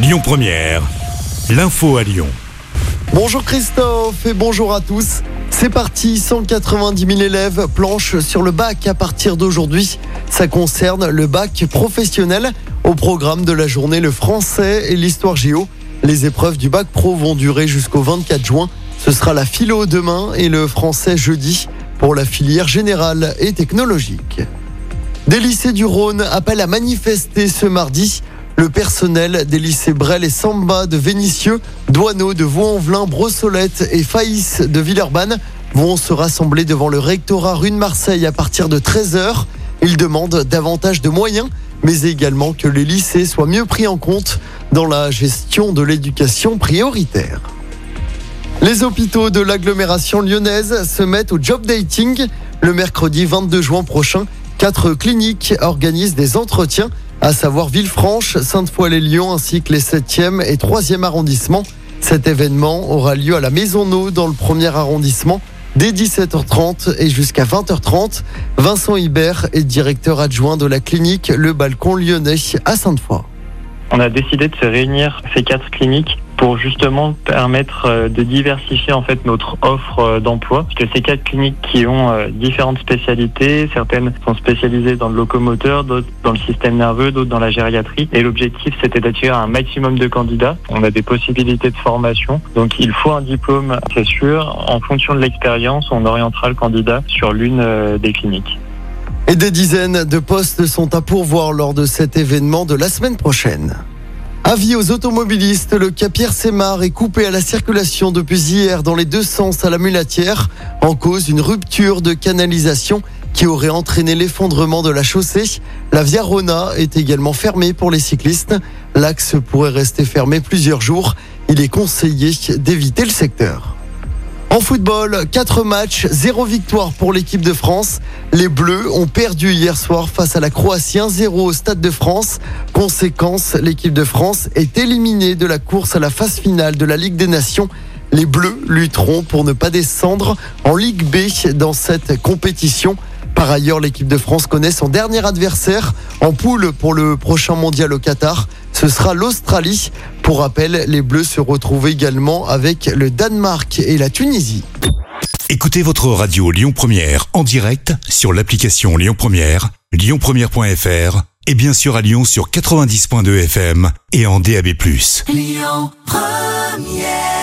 Lyon Première, l'info à Lyon. Bonjour Christophe et bonjour à tous. C'est parti, 190 000 élèves planchent sur le bac à partir d'aujourd'hui. Ça concerne le bac professionnel. Au programme de la journée, le français et l'histoire géo. Les épreuves du bac pro vont durer jusqu'au 24 juin. Ce sera la philo demain et le français jeudi pour la filière générale et technologique. Des lycées du Rhône appellent à manifester ce mardi. Le personnel des lycées Brel et Samba de Vénissieux, Douaneau de Vaux-en-Velin, Brossolette et Faïs de Villeurbanne vont se rassembler devant le rectorat rue de Marseille à partir de 13h. Ils demandent davantage de moyens, mais également que les lycées soient mieux pris en compte dans la gestion de l'éducation prioritaire. Les hôpitaux de l'agglomération lyonnaise se mettent au job dating. Le mercredi 22 juin prochain, quatre cliniques organisent des entretiens à savoir Villefranche, Sainte-Foy-les-Lyons ainsi que les 7e et 3e arrondissements. Cet événement aura lieu à la Maison No dans le premier arrondissement dès 17h30 et jusqu'à 20h30. Vincent Hibert est directeur adjoint de la clinique Le Balcon Lyonnais à Sainte-Foy. On a décidé de se réunir ces quatre cliniques pour justement permettre euh, de diversifier en fait notre offre euh, d'emploi. Parce que ces quatre cliniques qui ont euh, différentes spécialités, certaines sont spécialisées dans le locomoteur, d'autres dans le système nerveux, d'autres dans la gériatrie. Et l'objectif c'était d'attirer un maximum de candidats. On a des possibilités de formation, donc il faut un diplôme, c'est sûr. En fonction de l'expérience, on orientera le candidat sur l'une des cliniques. Et des dizaines de postes sont à pourvoir lors de cet événement de la semaine prochaine. Avis aux automobilistes, le Capierre Sémar est coupé à la circulation depuis hier dans les deux sens à la mulatière, en cause d'une rupture de canalisation qui aurait entraîné l'effondrement de la chaussée. La Via Rona est également fermée pour les cyclistes. L'axe pourrait rester fermé plusieurs jours. Il est conseillé d'éviter le secteur. En football, 4 matchs, 0 victoire pour l'équipe de France. Les Bleus ont perdu hier soir face à la Croatie 1-0 au Stade de France. Conséquence, l'équipe de France est éliminée de la course à la phase finale de la Ligue des Nations. Les Bleus lutteront pour ne pas descendre en Ligue B dans cette compétition. Par ailleurs, l'équipe de France connaît son dernier adversaire en poule pour le prochain mondial au Qatar. Ce sera l'Australie. Pour rappel, les Bleus se retrouvent également avec le Danemark et la Tunisie. Écoutez votre radio Lyon Première en direct sur l'application Lyon Première, lyonpremière.fr et bien sûr à Lyon sur 90.2 FM et en DAB+. Lyon Première